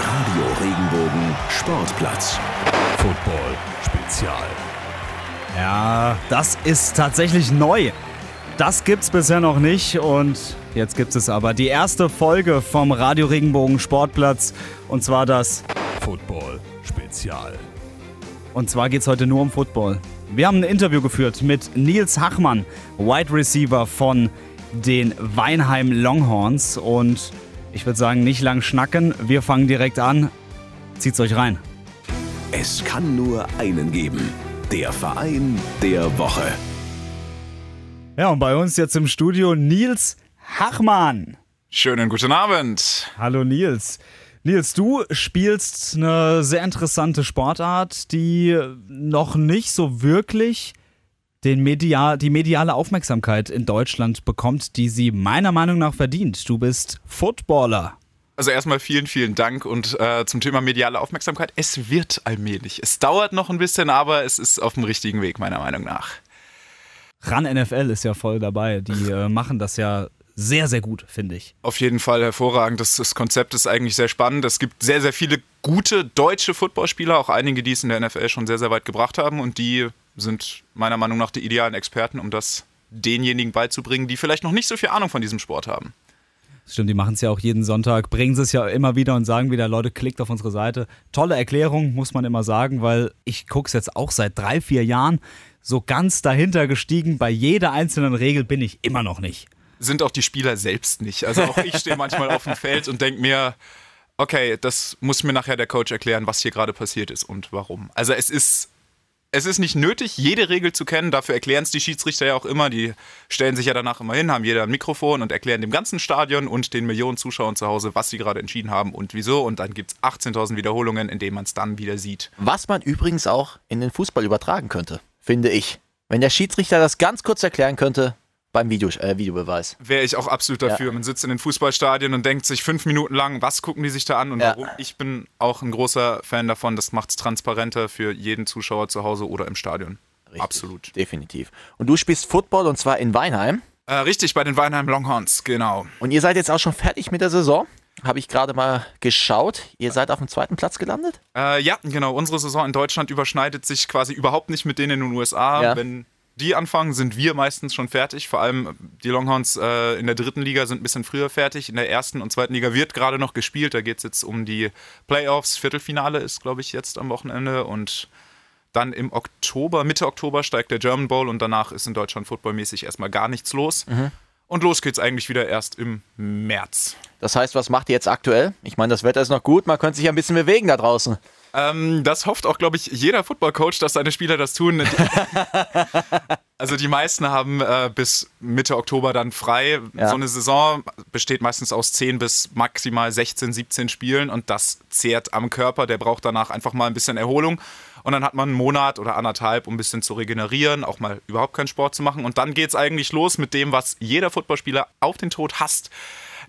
Radio Regenbogen Sportplatz. Football Spezial. Ja, das ist tatsächlich neu. Das gibt's bisher noch nicht und jetzt gibt es aber die erste Folge vom Radio Regenbogen Sportplatz und zwar das Football Spezial. und zwar geht's heute nur um Football. Wir haben ein Interview geführt mit Nils Hachmann, Wide Receiver von den Weinheim Longhorns und ich würde sagen, nicht lang schnacken, wir fangen direkt an. Zieht's euch rein. Es kann nur einen geben. Der Verein der Woche. Ja, und bei uns jetzt im Studio Nils Hachmann. Schönen guten Abend. Hallo Nils. Nils, du spielst eine sehr interessante Sportart, die noch nicht so wirklich den Media, die mediale Aufmerksamkeit in Deutschland bekommt, die sie meiner Meinung nach verdient. Du bist Footballer. Also erstmal vielen, vielen Dank und äh, zum Thema mediale Aufmerksamkeit. Es wird allmählich. Es dauert noch ein bisschen, aber es ist auf dem richtigen Weg, meiner Meinung nach. Ran NFL ist ja voll dabei. Die äh, machen das ja sehr, sehr gut, finde ich. Auf jeden Fall hervorragend. Das, das Konzept ist eigentlich sehr spannend. Es gibt sehr, sehr viele gute deutsche Footballspieler, auch einige, die es in der NFL schon sehr, sehr weit gebracht haben und die sind meiner Meinung nach die idealen Experten, um das denjenigen beizubringen, die vielleicht noch nicht so viel Ahnung von diesem Sport haben. Stimmt, die machen es ja auch jeden Sonntag, bringen sie es ja immer wieder und sagen wieder, Leute, klickt auf unsere Seite. Tolle Erklärung, muss man immer sagen, weil ich gucke es jetzt auch seit drei, vier Jahren. So ganz dahinter gestiegen, bei jeder einzelnen Regel bin ich immer noch nicht. sind auch die Spieler selbst nicht. Also auch ich stehe manchmal auf dem Feld und denke mir, okay, das muss mir nachher der Coach erklären, was hier gerade passiert ist und warum. Also es ist, es ist nicht nötig, jede Regel zu kennen. Dafür erklären es die Schiedsrichter ja auch immer. Die stellen sich ja danach immer hin, haben jeder ein Mikrofon und erklären dem ganzen Stadion und den Millionen Zuschauern zu Hause, was sie gerade entschieden haben und wieso. Und dann gibt es 18.000 Wiederholungen, in denen man es dann wieder sieht. Was man übrigens auch in den Fußball übertragen könnte, finde ich. Wenn der Schiedsrichter das ganz kurz erklären könnte beim Video, äh, Videobeweis. Wäre ich auch absolut dafür. Man sitzt in den Fußballstadien und denkt sich fünf Minuten lang, was gucken die sich da an und Ja. warum. Ich bin auch ein großer Fan davon. Das macht es transparenter für jeden Zuschauer zu Hause oder im Stadion. Richtig, Absolut. Definitiv. Und du spielst Football und zwar in Weinheim. Äh, richtig, bei den Weinheim Longhorns, genau. Und ihr seid jetzt auch schon fertig mit der Saison. Habe ich gerade mal geschaut. Ihr seid auf dem zweiten Platz gelandet? Äh, ja, genau. Unsere Saison in Deutschland überschneidet sich quasi überhaupt nicht mit denen in den USA. Ja. Wenn die anfangen, sind wir meistens schon fertig. Vor allem die Longhorns äh, in der dritten Liga sind ein bisschen früher fertig. In der ersten und zweiten Liga wird gerade noch gespielt. Da geht es jetzt um die Playoffs. Viertelfinale ist, glaube ich, jetzt am Wochenende. Und dann im Oktober, Mitte Oktober steigt der German Bowl und danach ist in Deutschland footballmäßig erstmal gar nichts los. Und los geht's eigentlich wieder erst im März. Das heißt, was macht ihr jetzt aktuell? Ich meine, das Wetter ist noch gut, man könnte sich ein bisschen bewegen da draußen. Ähm, das hofft auch, glaube ich, jeder Footballcoach, dass seine Spieler das tun. also die meisten haben äh, bis Mitte Oktober dann frei. Ja. So eine Saison besteht meistens aus 10 bis maximal 16, 17 Spielen und das zehrt am Körper. Der braucht danach einfach mal ein bisschen Erholung. Und dann hat man einen Monat oder anderthalb, um ein bisschen zu regenerieren, auch mal überhaupt keinen Sport zu machen. Und dann geht es eigentlich los mit dem, was jeder Footballspieler auf den Tod hasst.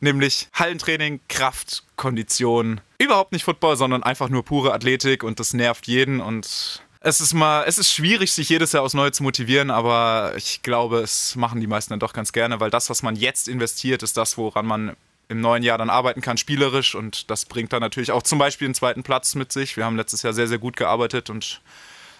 Nämlich Hallentraining, Kraft, Kondition. Überhaupt nicht Football, sondern einfach nur pure Athletik und das nervt jeden und es ist mal, es ist schwierig, sich jedes Jahr aufs Neue zu motivieren, aber ich glaube, es machen die meisten dann doch ganz gerne, weil das, was man jetzt investiert, ist das, woran man im neuen Jahr dann arbeiten kann, spielerisch und das bringt dann natürlich auch zum Beispiel einen zweiten Platz mit sich. Wir haben letztes Jahr sehr, sehr gut gearbeitet und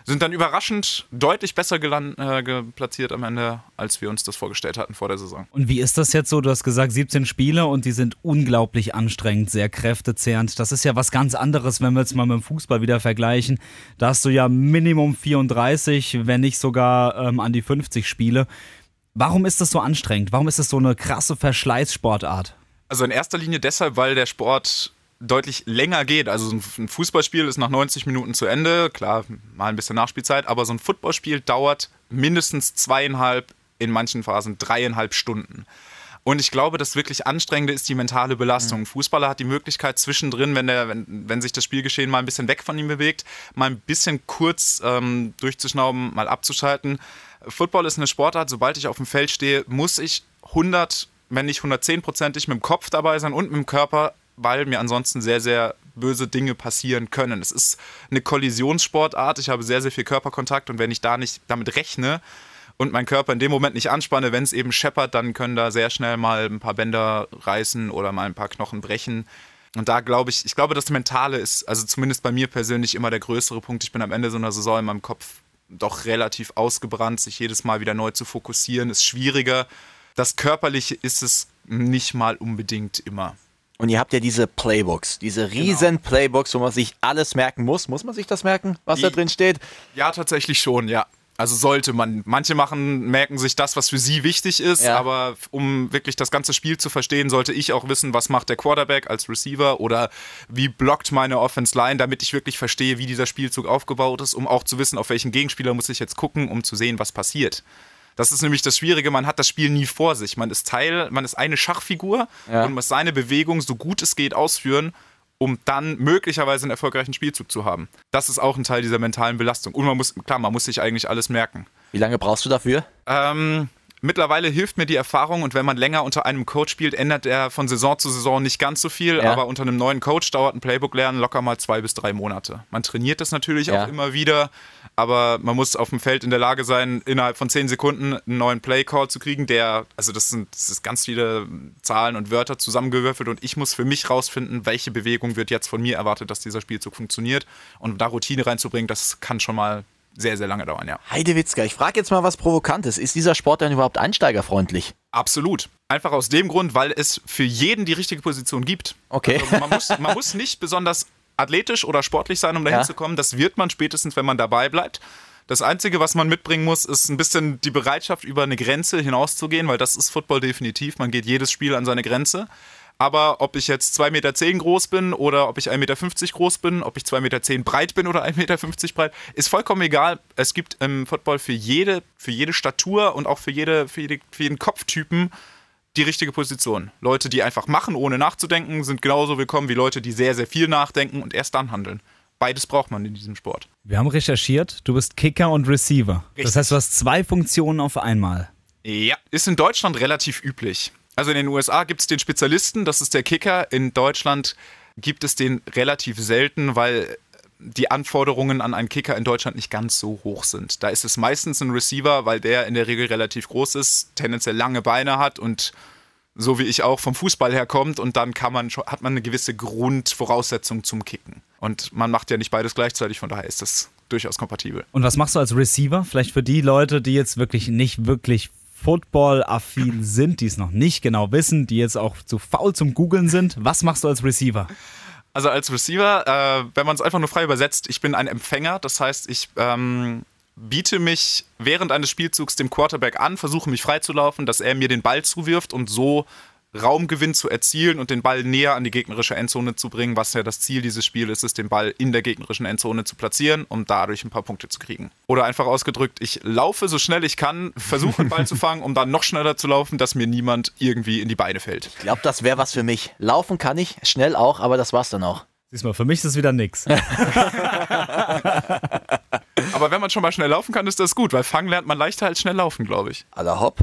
sind dann überraschend deutlich besser äh, platziert am Ende, als wir uns das vorgestellt hatten vor der Saison. Und wie ist das jetzt so? Du hast gesagt 17 Spiele und die sind unglaublich anstrengend, sehr kräftezehrend. Das ist ja was ganz anderes, wenn wir jetzt mal mit dem Fußball wieder vergleichen. Da hast du ja Minimum 34, wenn nicht sogar ähm, an die 50 Spiele. Warum ist das so anstrengend? Warum ist das so eine krasse Verschleißsportart? Also in erster Linie deshalb, weil der Sport deutlich länger geht. Also so ein Fußballspiel ist nach 90 Minuten zu Ende, klar, mal ein bisschen Nachspielzeit, aber so ein Footballspiel dauert mindestens zweieinhalb, in manchen Phasen dreieinhalb Stunden. Und ich glaube, das wirklich Anstrengende ist die mentale Belastung. Ein Fußballer hat die Möglichkeit zwischendrin, wenn, der, wenn, wenn sich das Spielgeschehen mal ein bisschen weg von ihm bewegt, mal ein bisschen kurz ähm, durchzuschnauben, mal abzuschalten. Football ist eine Sportart, sobald ich auf dem Feld stehe, muss ich 100, wenn nicht 110-prozentig mit dem Kopf dabei sein und mit dem Körper, weil mir ansonsten sehr, sehr böse Dinge passieren können. Es ist eine Kollisionssportart, ich habe sehr, sehr viel Körperkontakt und wenn ich da nicht damit rechne, und mein Körper in dem Moment nicht anspanne, wenn es eben scheppert, dann können da sehr schnell mal ein paar Bänder reißen oder mal ein paar Knochen brechen. Und da glaube ich, ich glaube, das Mentale ist, also zumindest bei mir persönlich immer der größere Punkt. Ich bin am Ende so einer Saison in meinem Kopf doch relativ ausgebrannt. Sich jedes Mal wieder neu zu fokussieren, ist schwieriger. Das Körperliche ist es nicht mal unbedingt immer. Und ihr habt ja diese Playbooks, diese riesen genau. Playbooks, wo man sich alles merken muss. Muss man sich das merken, was Die, da drin steht? Ja, tatsächlich schon, ja. Also sollte man. Manche machen, merken sich das, was für sie wichtig ist, ja. aber um wirklich das ganze Spiel zu verstehen, sollte ich auch wissen, was macht der Quarterback als Receiver oder wie blockt meine Offense Line, damit ich wirklich verstehe, wie dieser Spielzug aufgebaut ist, um auch zu wissen, auf welchen Gegenspieler muss ich jetzt gucken, um zu sehen, was passiert. Das ist nämlich das Schwierige, man hat das Spiel nie vor sich. Man ist Teil, man ist eine Schachfigur ja. und muss seine Bewegung so gut es geht ausführen um dann möglicherweise einen erfolgreichen Spielzug zu haben. Das ist auch ein Teil dieser mentalen Belastung. Und man muss, klar, man muss sich eigentlich alles merken. Wie lange brauchst du dafür? Ähm, Mittlerweile hilft mir die Erfahrung und wenn man länger unter einem Coach spielt, ändert er von Saison zu Saison nicht ganz so viel, ja. aber unter einem neuen Coach dauert ein Playbook lernen locker mal zwei bis drei Monate. Man trainiert das natürlich ja. auch immer wieder, aber man muss auf dem Feld in der Lage sein, innerhalb von zehn Sekunden einen neuen Playcall zu kriegen, der, also das sind, das ist ganz viele Zahlen und Wörter zusammengewürfelt und ich muss für mich rausfinden, welche Bewegung wird jetzt von mir erwartet, dass dieser Spielzug funktioniert und da Routine reinzubringen, das kann schon mal sehr, sehr lange dauern, ja. Heidewitzka, ich frage jetzt mal was Provokantes. Ist dieser Sport denn überhaupt einsteigerfreundlich? Absolut. Einfach aus dem Grund, weil es für jeden die richtige Position gibt. Okay. Also man, muss, man muss nicht besonders athletisch oder sportlich sein, um dahin ja. zu kommen. Das wird man spätestens, wenn man dabei bleibt. Das Einzige, was man mitbringen muss, ist ein bisschen die Bereitschaft, über eine Grenze hinauszugehen, weil das ist Football definitiv. Man geht jedes Spiel an seine Grenze. Aber ob ich jetzt 2,10 Meter groß bin oder ob ich 1,50 Meter groß bin, ob ich 2,10 Meter breit bin oder 1,50 Meter breit, ist vollkommen egal. Es gibt im Football für jede, für jede Statur und auch für, jede, für, jede, für jeden Kopftypen die richtige Position. Leute, die einfach machen, ohne nachzudenken, sind genauso willkommen wie Leute, die sehr, sehr viel nachdenken und erst dann handeln. Beides braucht man in diesem Sport. Wir haben recherchiert, du bist Kicker und Receiver. Richtig. Das heißt, du hast zwei Funktionen auf einmal. Ja, ist in Deutschland relativ üblich. Also in den USA gibt es den Spezialisten, das ist der Kicker. In Deutschland gibt es den relativ selten, weil die Anforderungen an einen Kicker in Deutschland nicht ganz so hoch sind. Da ist es meistens ein Receiver, weil der in der Regel relativ groß ist, tendenziell lange Beine hat und so wie ich auch vom Fußball herkommt und dann kann man hat man eine gewisse Grundvoraussetzung zum Kicken. Und man macht ja nicht beides gleichzeitig, von daher ist das durchaus kompatibel. Und was machst du als Receiver? Vielleicht für die Leute, die jetzt wirklich nicht wirklich Football-affin sind, die es noch nicht genau wissen, die jetzt auch zu faul zum Googeln sind. Was machst du als Receiver? Also als Receiver, äh, wenn man es einfach nur frei übersetzt, ich bin ein Empfänger. Das heißt, ich ähm, biete mich während eines Spielzugs dem Quarterback an, versuche mich freizulaufen, dass er mir den Ball zuwirft und so Raumgewinn zu erzielen und den Ball näher an die gegnerische Endzone zu bringen, was ja das Ziel dieses Spiels ist, den Ball in der gegnerischen Endzone zu platzieren, um dadurch ein paar Punkte zu kriegen. Oder einfach ausgedrückt, ich laufe so schnell ich kann, versuche den Ball zu fangen, um dann noch schneller zu laufen, dass mir niemand irgendwie in die Beine fällt. Ich glaube, das wäre was für mich. Laufen kann ich, schnell auch, aber das war's dann auch. Siehst mal, für mich ist es wieder nix. aber wenn man schon mal schnell laufen kann, ist das gut, weil fangen lernt man leichter als schnell laufen, glaube ich. Aller hopp.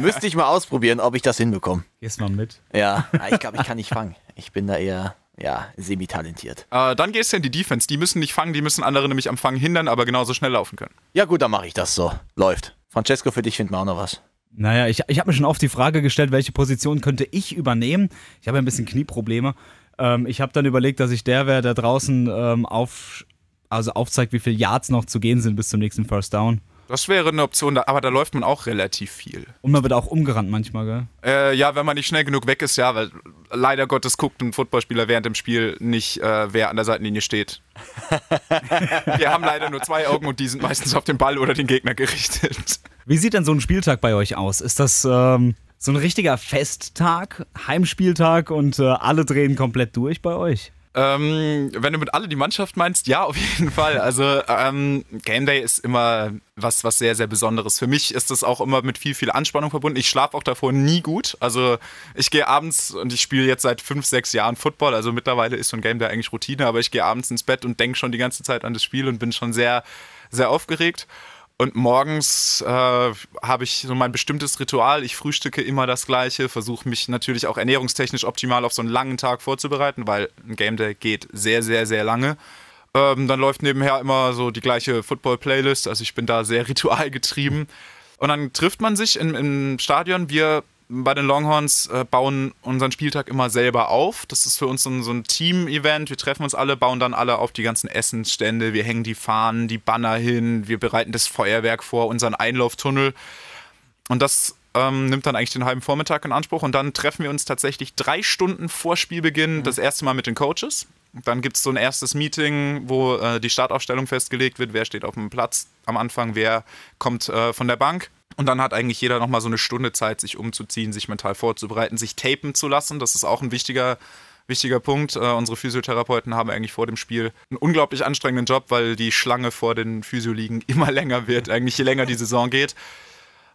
Müsste ich mal ausprobieren, ob ich das hinbekomme. Gehst mal mit. Ja, ich glaube, ich kann nicht fangen. Ich bin da eher ja, semi-talentiert. Äh, dann gehst du in die Defense. Die müssen nicht fangen, die müssen andere nämlich am Fangen hindern, aber genauso schnell laufen können. Ja, gut, dann mache ich das so. Läuft. Francesco, für dich finden wir auch noch was. Naja, ich, ich habe mir schon oft die Frage gestellt, welche Position könnte ich übernehmen. Ich habe ein bisschen Knieprobleme. Ähm, ich habe dann überlegt, dass ich der wäre, der draußen ähm, auf, also aufzeigt, wie viele Yards noch zu gehen sind bis zum nächsten First Down. Das wäre eine Option, aber da läuft man auch relativ viel. Und man wird auch umgerannt manchmal, gell? Äh, ja, wenn man nicht schnell genug weg ist, ja, weil leider Gottes guckt ein Footballspieler während dem Spiel nicht, äh, wer an der Seitenlinie steht. Wir haben leider nur zwei Augen und die sind meistens auf den Ball oder den Gegner gerichtet. Wie sieht denn so ein Spieltag bei euch aus? Ist das ähm, so ein richtiger Festtag, Heimspieltag und äh, alle drehen komplett durch bei euch? Ähm, wenn du mit alle die Mannschaft meinst, ja, auf jeden Fall. Also ähm, Game Day ist immer was, was sehr, sehr Besonderes. Für mich ist das auch immer mit viel, viel Anspannung verbunden. Ich schlafe auch davor nie gut. Also ich gehe abends und ich spiele jetzt seit fünf, sechs Jahren Football. Also mittlerweile ist so ein Game Day eigentlich Routine, aber ich gehe abends ins Bett und denke schon die ganze Zeit an das Spiel und bin schon sehr, sehr aufgeregt. Und morgens äh, habe ich so mein bestimmtes Ritual. Ich frühstücke immer das Gleiche, versuche mich natürlich auch ernährungstechnisch optimal auf so einen langen Tag vorzubereiten, weil ein Game Day geht sehr, sehr, sehr lange. Ähm, dann läuft nebenher immer so die gleiche Football-Playlist. Also ich bin da sehr ritualgetrieben. Und dann trifft man sich im, im Stadion. Wir bei den Longhorns äh, bauen unseren Spieltag immer selber auf. Das ist für uns so ein, so ein Team-Event. Wir treffen uns alle, bauen dann alle auf die ganzen Essensstände. Wir hängen die Fahnen, die Banner hin. Wir bereiten das Feuerwerk vor, unseren Einlauftunnel. Und das ähm, nimmt dann eigentlich den halben Vormittag in Anspruch. Und dann treffen wir uns tatsächlich drei Stunden vor Spielbeginn mhm. das erste Mal mit den Coaches. Dann gibt es so ein erstes Meeting, wo äh, die Startaufstellung festgelegt wird. Wer steht auf dem Platz am Anfang, wer kommt äh, von der Bank. Und dann hat eigentlich jeder nochmal so eine Stunde Zeit, sich umzuziehen, sich mental vorzubereiten, sich tapen zu lassen. Das ist auch ein wichtiger, wichtiger Punkt. Äh, unsere Physiotherapeuten haben eigentlich vor dem Spiel einen unglaublich anstrengenden Job, weil die Schlange vor den Physioligen immer länger wird, eigentlich je länger die Saison geht.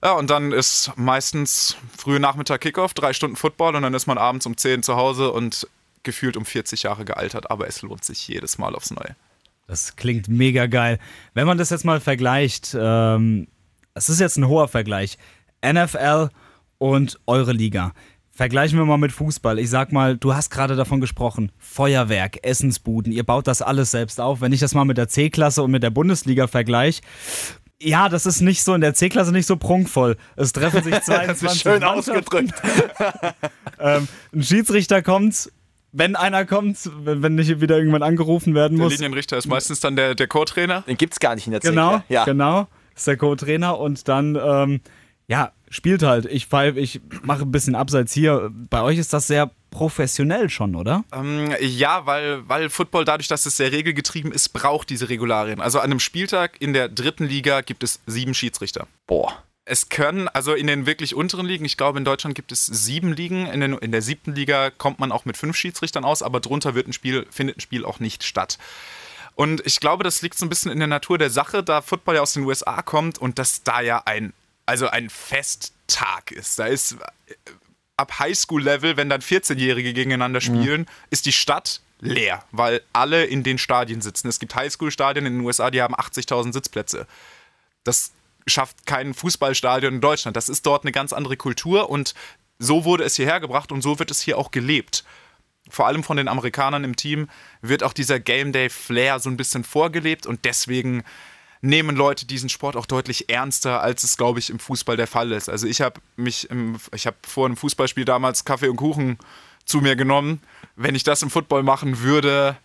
Ja, und dann ist meistens frühe Nachmittag Kickoff, drei Stunden Football und dann ist man abends um 10 zu Hause und gefühlt um 40 Jahre gealtert, aber es lohnt sich jedes Mal aufs Neue. Das klingt mega geil. Wenn man das jetzt mal vergleicht, ähm, es ist jetzt ein hoher Vergleich. NFL und eure Liga. Vergleichen wir mal mit Fußball. Ich sag mal, du hast gerade davon gesprochen. Feuerwerk, Essensbuden, ihr baut das alles selbst auf. Wenn ich das mal mit der C-Klasse und mit der Bundesliga vergleiche, ja, das ist nicht so in der C-Klasse nicht so prunkvoll. Es treffen sich 22 schön ausgedrückt. ähm, ein Schiedsrichter kommt, wenn einer kommt, wenn, wenn nicht wieder irgendwann angerufen werden muss. Der Linienrichter ist meistens dann der, der Co-Trainer. Den gibt es gar nicht in der C. Genau, ja. genau ist der Co-Trainer und dann, ähm, ja, spielt halt. Ich, ich mache ein bisschen abseits hier. Bei euch ist das sehr professionell schon, oder? Ähm, ja, weil, weil Football dadurch, dass es sehr regelgetrieben ist, braucht diese Regularien. Also an einem Spieltag in der dritten Liga gibt es sieben Schiedsrichter. Boah. Es können, also in den wirklich unteren Ligen, ich glaube in Deutschland gibt es sieben Ligen, in, den, in der siebten Liga kommt man auch mit fünf Schiedsrichtern aus, aber drunter wird ein Spiel, findet ein Spiel auch nicht statt. Und ich glaube, das liegt so ein bisschen in der Natur der Sache, da Football ja aus den USA kommt und dass da ja ein, also ein Festtag ist. Da ist äh, ab Highschool-Level, wenn dann 14-Jährige gegeneinander mhm. spielen, mhm. ist die Stadt leer, weil alle in den Stadien sitzen. Es gibt Highschool-Stadien in den USA, die haben 80.000 Sitzplätze. Das schafft kein Fußballstadion in Deutschland. Das ist dort eine ganz andere Kultur und so wurde es hierher gebracht und so wird es hier auch gelebt vor allem von den Amerikanern im Team, wird auch dieser Game Day Flair so ein bisschen vorgelebt und deswegen nehmen Leute diesen Sport auch deutlich ernster, als es, glaube ich, im Fußball der Fall ist. Also ich habe mich, im, ich habe vor einem Fußballspiel damals Kaffee und Kuchen zu mir genommen. Wenn ich das im Football machen würde,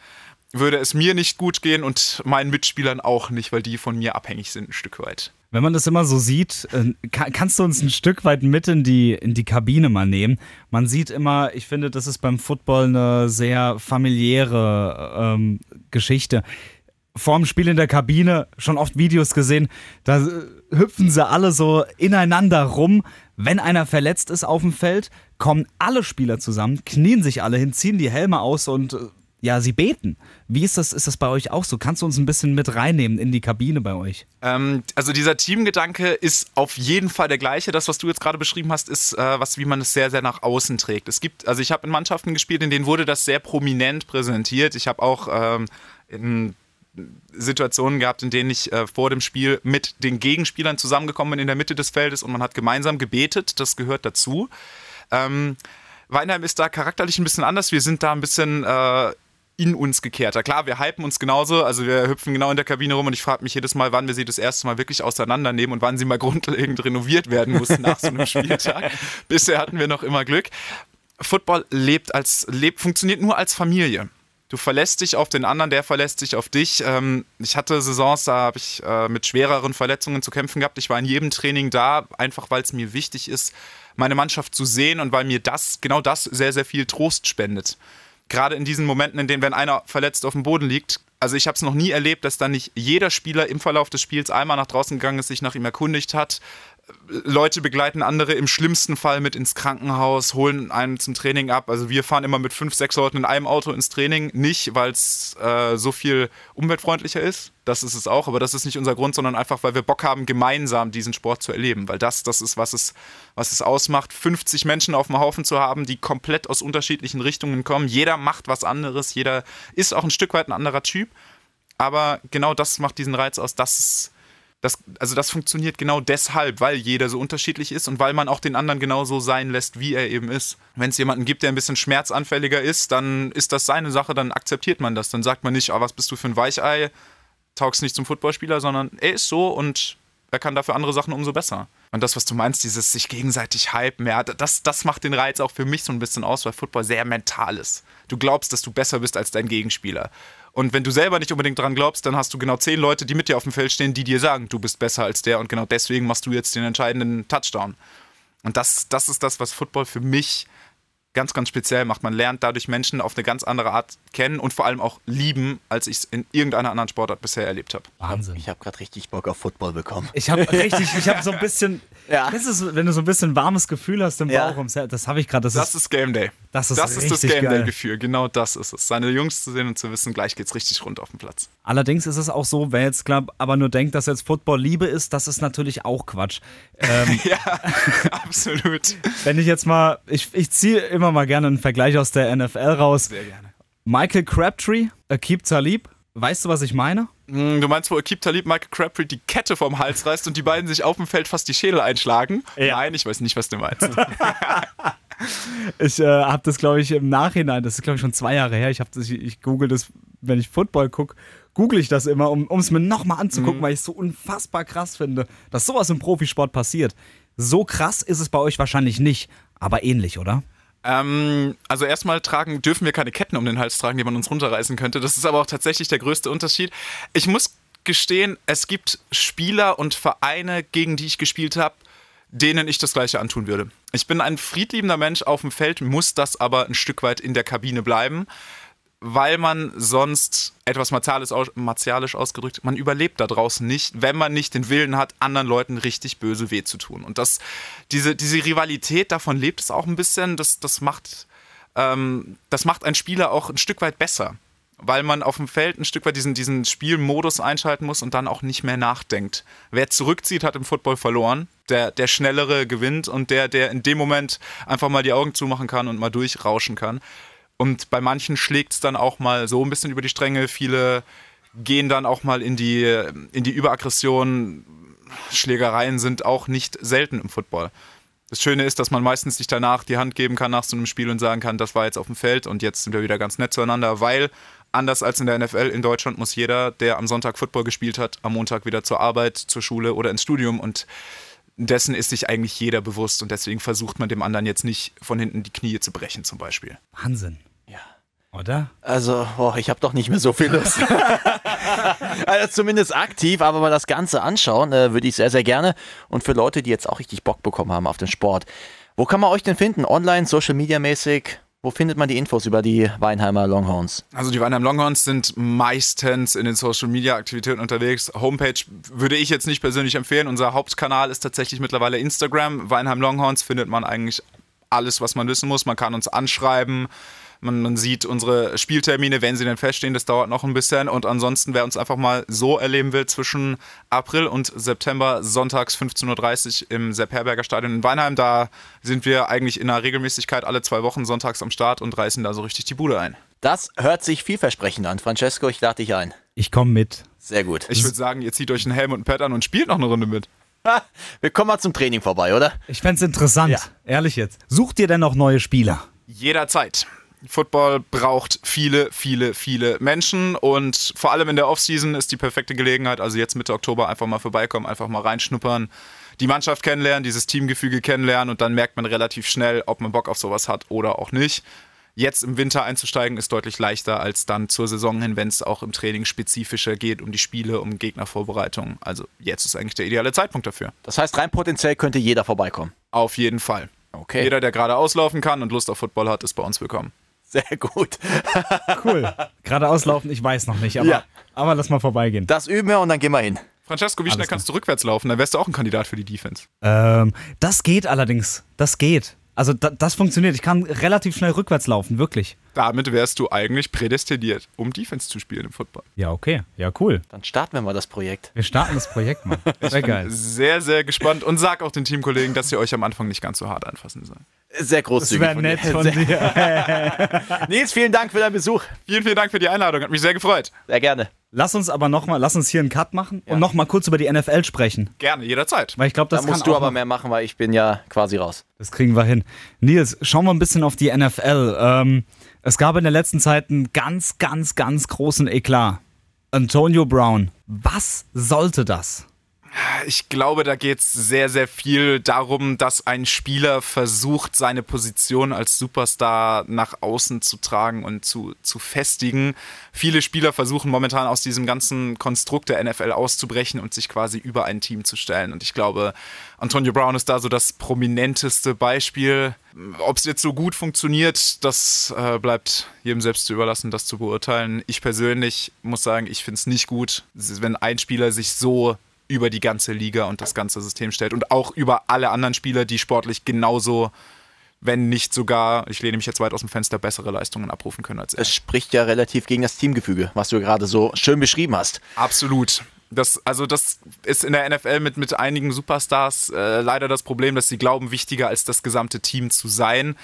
würde es mir nicht gut gehen und meinen Mitspielern auch nicht, weil die von mir abhängig sind ein Stück weit. Wenn man das immer so sieht, äh, kannst du uns ein Stück weit mit in die, in die Kabine mal nehmen? Man sieht immer, ich finde, das ist beim Football eine sehr familiäre ähm, Geschichte. Vorm Spiel in der Kabine schon oft Videos gesehen, da äh, hüpfen sie alle so ineinander rum. Wenn einer verletzt ist auf dem Feld, kommen alle Spieler zusammen, knien sich alle hin, ziehen die Helme aus und äh, ja, sie beten. Wie ist das, ist das bei euch auch so? Kannst du uns ein bisschen mit reinnehmen in die Kabine bei euch? Ähm, also dieser Teamgedanke ist auf jeden Fall der gleiche. Das, was du jetzt gerade beschrieben hast, ist äh, was, wie man es sehr, sehr nach außen trägt. Es gibt, also ich habe in Mannschaften gespielt, in denen wurde das sehr prominent präsentiert. Ich habe auch ähm, in Situationen gehabt, in denen ich äh, vor dem Spiel mit den Gegenspielern zusammengekommen bin in der Mitte des Feldes und man hat gemeinsam gebetet. Das gehört dazu. Ähm, Weinheim ist da charakterlich ein bisschen anders. Wir sind da ein bisschen äh, in uns gekehrter. Klar, wir hypen uns genauso, also wir hüpfen genau in der Kabine rum und ich frage mich jedes Mal, wann wir sie das erste Mal wirklich auseinandernehmen und wann sie mal grundlegend renoviert werden mussten nach so einem Spieltag. Bisher hatten wir noch immer Glück. Football lebt als, lebt, funktioniert nur als Familie. Du verlässt dich auf den anderen, der verlässt sich auf dich. Ähm, ich hatte Saisons, da habe ich äh, mit schwereren Verletzungen zu kämpfen gehabt. Ich war in jedem Training da, einfach weil es mir wichtig ist, meine Mannschaft zu sehen und weil mir das, genau das, sehr, sehr viel Trost spendet gerade in diesen Momenten, in denen, wenn einer verletzt auf dem Boden liegt, also ich habe es noch nie erlebt, dass dann nicht jeder Spieler im Verlauf des Spiels einmal nach draußen gegangen ist, sich nach ihm erkundigt hat, Leute begleiten andere im schlimmsten Fall mit ins Krankenhaus, holen einen zum Training ab. Also wir fahren immer mit fünf, sechs Leuten in einem Auto ins Training. Nicht, weil es äh, so viel umweltfreundlicher ist. Das ist es auch, aber das ist nicht unser Grund, sondern einfach, weil wir Bock haben, gemeinsam diesen Sport zu erleben. Weil das, das ist, was es, was es ausmacht, 50 Menschen auf dem Haufen zu haben, die komplett aus unterschiedlichen Richtungen kommen. Jeder macht was anderes, jeder ist auch ein Stück weit ein anderer Typ. Aber genau das macht diesen Reiz aus. Das ist das, also das funktioniert genau deshalb, weil jeder so unterschiedlich ist und weil man auch den anderen genauso sein lässt, wie er eben ist. Wenn es jemanden gibt, der ein bisschen schmerzanfälliger ist, dann ist das seine Sache, dann akzeptiert man das. Dann sagt man nicht, oh, was bist du für ein Weichei, taugst nicht zum Footballspieler, sondern er ist so und er kann dafür andere Sachen umso besser. Und das, was du meinst, dieses sich gegenseitig hypen, ja, das, das macht den Reiz auch für mich so ein bisschen aus, weil Football sehr mental ist. Du glaubst, dass du besser bist als dein Gegenspieler. Und wenn du selber nicht unbedingt dran glaubst, dann hast du genau zehn Leute, die mit dir auf dem Feld stehen, die dir sagen, du bist besser als der und genau deswegen machst du jetzt den entscheidenden Touchdown. Und das, das ist das, was Football für mich ganz, ganz speziell macht. Man lernt dadurch Menschen auf eine ganz andere Art kennen und vor allem auch lieben, als ich es in irgendeiner anderen Sportart bisher erlebt habe. Wahnsinn. Ich habe gerade richtig Bock auf Football bekommen. Ich habe richtig, ich habe so ein bisschen, Ja. das ist, wenn du so ein bisschen warmes Gefühl hast im Ja. Bauch, das habe ich gerade, das, Das ist, ist Game Day. das ist Das ist das richtig Game geil. Day-Gefühl. Genau das ist es. Seine Jungs zu sehen und zu wissen, gleich geht's richtig rund auf dem Platz. Allerdings ist es auch so, wer jetzt glaub, aber nur denkt, dass jetzt Football Liebe ist, das ist natürlich auch Quatsch. Ähm, Ja, absolut. wenn ich jetzt mal, ich, ich ziehe immer mal gerne einen Vergleich aus der NFL raus. Sehr gerne. Michael Crabtree, Akib Talib, weißt du, was ich meine? Hm, Du meinst, wo Akib Talib Michael Crabtree die Kette vom Hals reißt und die beiden sich auf dem Feld fast die Schädel einschlagen? Ja. Nein, ich weiß nicht, was du meinst. Ich äh, habe das, glaube ich, im Nachhinein, das ist, glaube ich, schon zwei Jahre her. Ich, das, ich, ich google das, wenn ich Football gucke, google ich das immer, um es mir nochmal anzugucken, weil ich es so unfassbar krass finde, dass sowas im Profisport passiert. So krass ist es bei euch wahrscheinlich nicht, aber ähnlich, oder? Ähm, also erstmal tragen, dürfen wir keine Ketten um den Hals tragen, die man uns runterreißen könnte. Das ist aber auch tatsächlich der größte Unterschied. Ich muss gestehen, es gibt Spieler und Vereine, gegen die ich gespielt habe, denen ich das gleiche antun würde. Ich bin ein friedliebender Mensch auf dem Feld, muss das aber ein Stück weit in der Kabine bleiben, weil man sonst etwas martialisch, martialisch ausgedrückt, man überlebt da draußen nicht, wenn man nicht den Willen hat, anderen Leuten richtig böse weh zu tun. Und das, diese, diese Rivalität, davon lebt es auch ein bisschen, das, das macht ähm, das macht einen Spieler auch ein Stück weit besser, weil man auf dem Feld ein Stück weit diesen, diesen Spielmodus einschalten muss und dann auch nicht mehr nachdenkt. Wer zurückzieht, hat im Football verloren. Der, der Schnellere gewinnt und der, der in dem Moment einfach mal die Augen zumachen kann und mal durchrauschen kann. Und bei manchen schlägt es dann auch mal so ein bisschen über die Stränge. Viele gehen dann auch mal in die, in die Überaggression. Schlägereien sind auch nicht selten im Football. Das Schöne ist, dass man meistens sich danach die Hand geben kann nach so einem Spiel und sagen kann, das war jetzt auf dem Feld und jetzt sind wir wieder ganz nett zueinander, weil anders als in der NFL in Deutschland muss jeder, der am Sonntag Football gespielt hat, am Montag wieder zur Arbeit, zur Schule oder ins Studium und dessen ist sich eigentlich jeder bewusst und deswegen versucht man dem anderen jetzt nicht von hinten die Knie zu brechen zum Beispiel. Wahnsinn. Oder? Also, boah, ich habe doch nicht mehr so viel Lust. also zumindest aktiv, aber mal das Ganze anschauen, äh, würde ich sehr, sehr gerne. Und für Leute, die jetzt auch richtig Bock bekommen haben auf den Sport, wo kann man euch denn finden? Online, Social Media mäßig? Wo findet man die Infos über die Weinheimer Longhorns? Also die Weinheim Longhorns sind meistens in den Social Media Aktivitäten unterwegs. Homepage würde ich jetzt nicht persönlich empfehlen. Unser Hauptkanal ist tatsächlich mittlerweile Instagram. Weinheim Longhorns findet man eigentlich alles, was man wissen muss. Man kann uns anschreiben. Man, man sieht unsere Spieltermine, wenn sie denn feststehen. Das dauert noch ein bisschen. Und ansonsten, wer uns einfach mal so erleben will, zwischen April und September, sonntags 15.30 Uhr im Sepp Herberger Stadion in Weinheim, da sind wir eigentlich in einer Regelmäßigkeit alle zwei Wochen sonntags am Start und reißen da so richtig die Bude ein. Das hört sich vielversprechend an. Francesco, ich lade dich ein. Ich komme mit. Sehr gut. Ich würde sagen, ihr zieht euch einen Helm und ein Pad an und spielt noch eine Runde mit. Ha, wir kommen mal zum Training vorbei, oder? Ich fände interessant. Ja. Ehrlich jetzt. Sucht ihr denn noch neue Spieler? Jederzeit. Football braucht viele, viele, viele Menschen und vor allem in der Offseason ist die perfekte Gelegenheit, also jetzt Mitte Oktober einfach mal vorbeikommen, einfach mal reinschnuppern, die Mannschaft kennenlernen, dieses Teamgefüge kennenlernen und dann merkt man relativ schnell, ob man Bock auf sowas hat oder auch nicht. Jetzt im Winter einzusteigen ist deutlich leichter als dann zur Saison hin, wenn es auch im Training spezifischer geht, um die Spiele, um Gegnervorbereitung. Also jetzt ist eigentlich der ideale Zeitpunkt dafür. Das heißt, rein potenziell könnte jeder vorbeikommen. Auf jeden Fall. Okay. Jeder, der gerade auslaufen kann und Lust auf Football hat, ist bei uns willkommen. Sehr gut. Cool. Gerade auslaufen, ich weiß noch nicht, aber, Ja. aber lass mal vorbeigehen. Das üben wir und dann gehen wir hin. Francesco, wie schnell kannst du rückwärts laufen? Dann wärst du auch ein Kandidat für die Defense. Ähm, das geht allerdings. Das geht. Also da, das funktioniert. Ich kann relativ schnell rückwärts laufen, wirklich. Damit wärst du eigentlich prädestiniert, um Defense zu spielen im Football. Ja, okay. Ja, cool. Dann starten wir mal das Projekt. Wir starten das Projekt mal. Sehr geil. Sehr, sehr gespannt und sag auch den Teamkollegen, dass sie euch am Anfang nicht ganz so hart anfassen sollen. Sehr Das großzügig. wäre von nett dir. von dir. Nils, vielen Dank für deinen Besuch. Vielen, vielen Dank für die Einladung, hat mich sehr gefreut. Sehr gerne. Lass uns aber nochmal, lass uns hier einen Cut machen und nochmal kurz über die NFL sprechen. Gerne, jederzeit. Weil ich glaube, Da das kann musst du auch aber mehr machen, weil ich bin ja quasi raus. Das kriegen wir hin. Nils, schauen wir ein bisschen auf die NFL. Ähm, es gab in der letzten Zeit einen ganz, ganz, ganz großen Eklat. Antonio Brown. Was sollte das? Ich glaube, da geht es sehr, sehr viel darum, dass ein Spieler versucht, seine Position als Superstar nach außen zu tragen und zu, zu festigen. Viele Spieler versuchen momentan aus diesem ganzen Konstrukt der NFL auszubrechen und sich quasi über ein Team zu stellen. Und ich glaube, Antonio Brown ist da so das prominenteste Beispiel. Ob es jetzt so gut funktioniert, das äh, bleibt jedem selbst zu überlassen, das zu beurteilen. Ich persönlich muss sagen, ich finde es nicht gut, wenn ein Spieler sich so über die ganze Liga und das ganze System stellt und auch über alle anderen Spieler, die sportlich genauso, wenn nicht sogar, ich lehne mich jetzt weit aus dem Fenster, bessere Leistungen abrufen können als er. Es spricht ja relativ gegen das Teamgefüge, was du gerade so schön beschrieben hast. Absolut. Das, also das ist in der NFL mit, mit einigen Superstars äh, leider das Problem, dass sie glauben, wichtiger als das gesamte Team zu sein.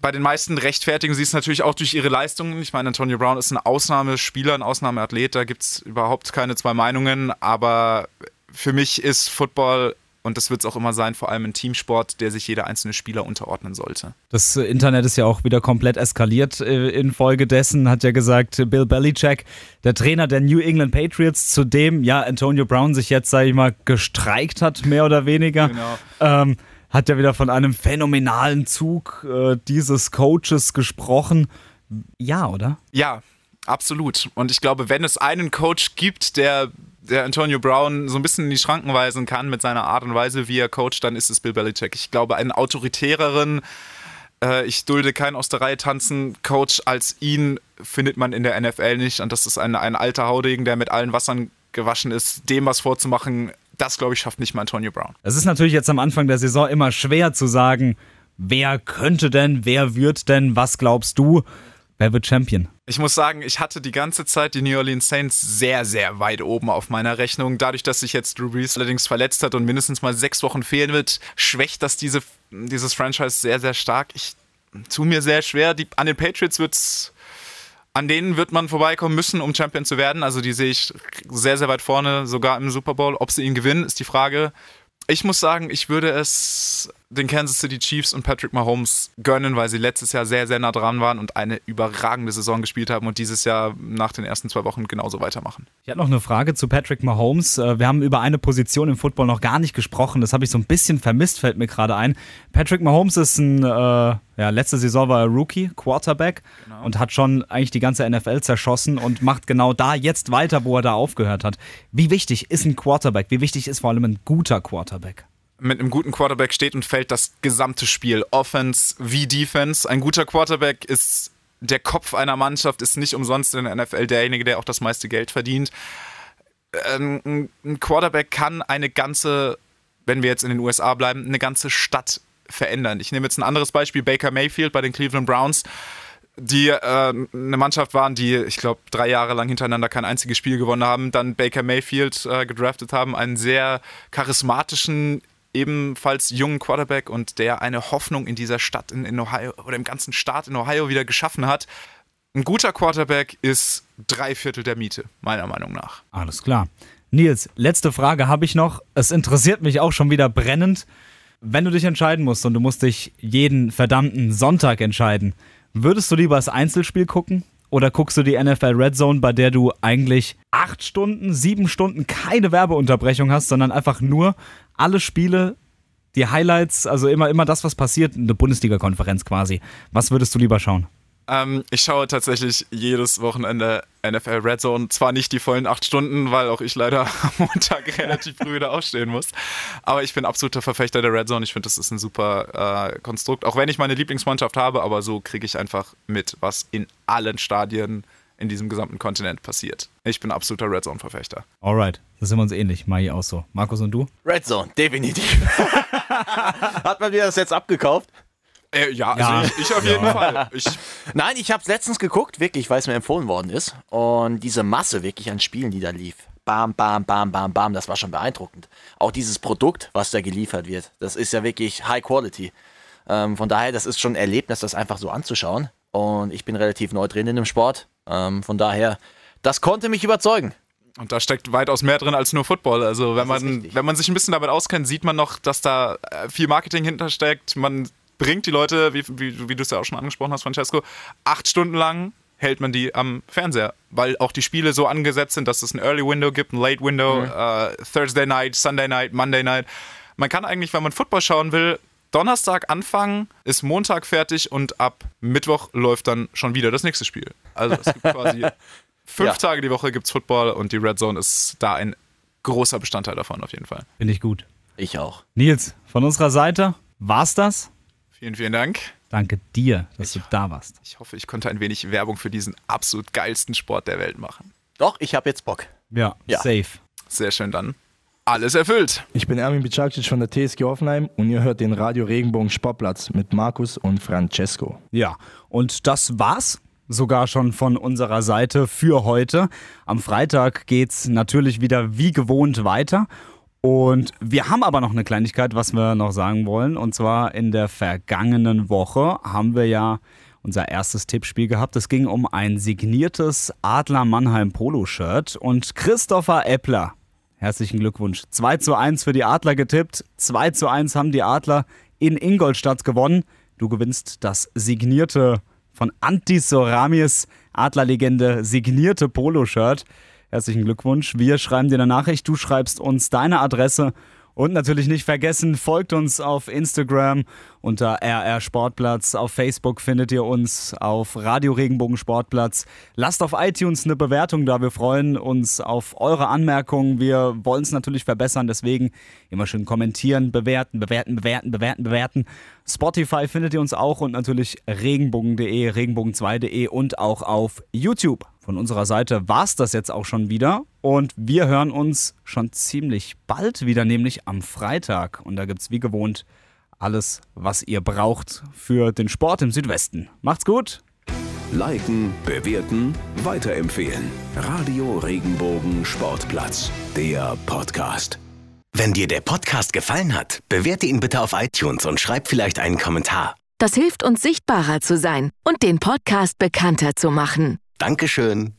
Bei den meisten rechtfertigen sie es natürlich auch durch ihre Leistungen. Ich meine, Antonio Brown ist ein Ausnahmespieler, ein Ausnahmeathlet, da gibt es überhaupt keine zwei Meinungen, aber für mich ist Football und das wird es auch immer sein, vor allem ein Teamsport, der sich jeder einzelne Spieler unterordnen sollte. Das äh, Internet ist ja auch wieder komplett eskaliert. Äh, Infolgedessen hat ja gesagt, Bill Belichick, der Trainer der New England Patriots, zu dem ja Antonio Brown sich jetzt, sage ich mal, gestreikt hat, mehr oder weniger. Genau. Ähm, hat ja wieder von einem phänomenalen Zug äh, dieses Coaches gesprochen. Ja, oder? Ja, absolut. Und ich glaube, wenn es einen Coach gibt, der der Antonio Brown so ein bisschen in die Schranken weisen kann mit seiner Art und Weise, wie er coacht, dann ist es Bill Belichick. Ich glaube, einen autoritäreren, äh, ich dulde keinen aus der Reihe tanzen Coach als ihn findet man in der NFL nicht. Und das ist ein, ein alter Haudegen, der mit allen Wassern gewaschen ist, dem was vorzumachen. Das, glaube ich, schafft nicht mal Antonio Brown. Es ist natürlich jetzt am Anfang der Saison immer schwer zu sagen, wer könnte denn, wer wird denn, was glaubst du? Wer wird Champion? Ich muss sagen, ich hatte die ganze Zeit die New Orleans Saints sehr, sehr weit oben auf meiner Rechnung. Dadurch, dass sich jetzt Drew Brees allerdings verletzt hat und mindestens mal sechs Wochen fehlen wird, schwächt das diese, dieses Franchise sehr, sehr stark. Ich tue mir sehr schwer. Die, an den Patriots wird's an denen wird man vorbeikommen müssen, um Champion zu werden. Also die sehe ich sehr, sehr weit vorne, sogar im Super Bowl. Ob sie ihn gewinnen, ist die Frage. Ich muss sagen, ich würde es den Kansas City Chiefs und Patrick Mahomes gönnen, weil sie letztes Jahr sehr, sehr nah dran waren und eine überragende Saison gespielt haben und dieses Jahr nach den ersten zwei Wochen genauso weitermachen. Ich habe noch eine Frage zu Patrick Mahomes. Äh, wir haben über eine Position im Football noch gar nicht gesprochen. Das habe ich so ein bisschen vermisst, fällt mir gerade ein. Patrick Mahomes ist ein, äh, ja, letzte Saison war er Rookie, Quarterback genau. und hat schon eigentlich die ganze NFL zerschossen und macht genau da jetzt weiter, wo er da aufgehört hat. Wie wichtig ist ein Quarterback? Wie wichtig ist vor allem ein guter Quarterback? Mit einem guten Quarterback steht und fällt das gesamte Spiel. Offense wie Defense. Ein guter Quarterback ist der Kopf einer Mannschaft, ist nicht umsonst in der NFL derjenige, der auch das meiste Geld verdient. Ähm, ein Quarterback kann eine ganze, wenn wir jetzt in den USA bleiben, eine ganze Stadt verändern. Ich nehme jetzt ein anderes Beispiel, Baker Mayfield bei den Cleveland Browns die äh, eine Mannschaft waren, die, ich glaube, drei Jahre lang hintereinander kein einziges Spiel gewonnen haben, dann Baker Mayfield äh, gedraftet haben, einen sehr charismatischen, ebenfalls jungen Quarterback und der eine Hoffnung in dieser Stadt in, in Ohio oder im ganzen Staat in Ohio wieder geschaffen hat. Ein guter Quarterback ist drei Viertel der Miete, meiner Meinung nach. Alles klar. Nils, letzte Frage habe ich noch. Es interessiert mich auch schon wieder brennend. Wenn du dich entscheiden musst und du musst dich jeden verdammten Sonntag entscheiden, würdest du lieber das Einzelspiel gucken oder guckst du die NFL Red Zone, bei der du eigentlich acht Stunden, sieben Stunden keine Werbeunterbrechung hast, sondern einfach nur alle Spiele, die Highlights, also immer, immer das, was passiert, eine Bundesliga-Konferenz quasi. Was würdest du lieber schauen? Ähm, ich schaue tatsächlich jedes Wochenende NFL Red Zone. Zwar nicht die vollen acht Stunden, weil auch ich leider am Montag relativ früh wieder aufstehen muss. Aber ich bin absoluter Verfechter der Red Zone. Ich finde, das ist ein super äh, Konstrukt. Auch wenn ich meine Lieblingsmannschaft habe, aber so kriege ich einfach mit, was in allen Stadien in diesem gesamten Kontinent passiert. Ich bin absoluter Red Zone-Verfechter. Alright, das sind wir uns ähnlich. Mai auch so. Markus und du? Red Zone, definitiv. Hat man dir das jetzt abgekauft? Äh, ja, ja, also ich, ich auf jeden ja. Fall. Ich Nein, ich habe es letztens geguckt, wirklich, weil es mir empfohlen worden ist. Und diese Masse wirklich an Spielen, die da lief. Bam, bam, bam, bam, bam, das war schon beeindruckend. Auch dieses Produkt, was da geliefert wird, das ist ja wirklich High Quality. Ähm, von daher, das ist schon ein Erlebnis, das einfach so anzuschauen. Und ich bin relativ neu drin in dem Sport. Ähm, von daher, das konnte mich überzeugen. Und da steckt weitaus mehr drin als nur Football. Also wenn man, wenn man sich ein bisschen damit auskennt, sieht man noch, dass da äh, viel Marketing hintersteckt. Man bringt die Leute, wie, wie, wie du es ja auch schon angesprochen hast, Francesco, acht Stunden lang hält man die am Fernseher, weil auch die Spiele so angesetzt sind, dass es ein Early Window gibt, ein Late Window, äh, Thursday Night, Sunday Night, Monday Night. Man kann eigentlich, wenn man Football schauen will, Donnerstag anfangen, ist Montag fertig und ab Mittwoch läuft dann schon wieder das nächste Spiel. Also es gibt quasi fünf Ja. Tage die Woche gibt's Football und die Red Zone ist da ein großer Bestandteil davon auf jeden Fall. Finde ich gut. Ich auch. Nils, von unserer Seite war's das. Vielen, vielen Dank. Danke dir, dass du da warst. Ich hoffe, ich konnte ein wenig Werbung für diesen absolut geilsten Sport der Welt machen. Doch, ich habe jetzt Bock. Ja, Ja. safe. Sehr schön dann. Alles erfüllt. Ich bin Ermin Bicacic von der TSG Hoffenheim und ihr hört den Radio Regenbogen Sportplatz mit Markus und Francesco. Ja, und das war's sogar schon von unserer Seite für heute. Am Freitag geht's natürlich wieder wie gewohnt weiter. Und wir haben aber noch eine Kleinigkeit, was wir noch sagen wollen. Und zwar in der vergangenen Woche haben wir ja unser erstes Tippspiel gehabt. Es ging um ein signiertes Adler Mannheim Polo-Shirt. Und Christopher Eppler, herzlichen Glückwunsch. 2 zu 1 für die Adler getippt. 2 zu 1 haben die Adler in Ingolstadt gewonnen. Du gewinnst das signierte von Antis Soramis Adlerlegende signierte Poloshirt. Herzlichen Glückwunsch. Wir schreiben dir eine Nachricht, du schreibst uns deine Adresse und natürlich nicht vergessen, folgt uns auf Instagram unter RR Sportplatz. Auf Facebook findet ihr uns auf Radio Regenbogen Sportplatz. Lasst auf iTunes eine Bewertung da. Wir freuen uns auf eure Anmerkungen. Wir wollen es natürlich verbessern. Deswegen immer schön kommentieren, bewerten, bewerten, bewerten, bewerten, bewerten. Spotify findet ihr uns auch und natürlich regenbogen.de, regenbogen2.de und auch auf YouTube. Von unserer Seite war es das jetzt auch schon wieder. Und wir hören uns schon ziemlich bald wieder, nämlich am Freitag. Und da gibt es wie gewohnt alles, was ihr braucht für den Sport im Südwesten. Macht's gut! Liken, bewerten, weiterempfehlen. Radio Regenbogen Sportplatz, der Podcast. Wenn dir der Podcast gefallen hat, bewerte ihn bitte auf iTunes und schreib vielleicht einen Kommentar. Das hilft uns sichtbarer zu sein und den Podcast bekannter zu machen. Dankeschön.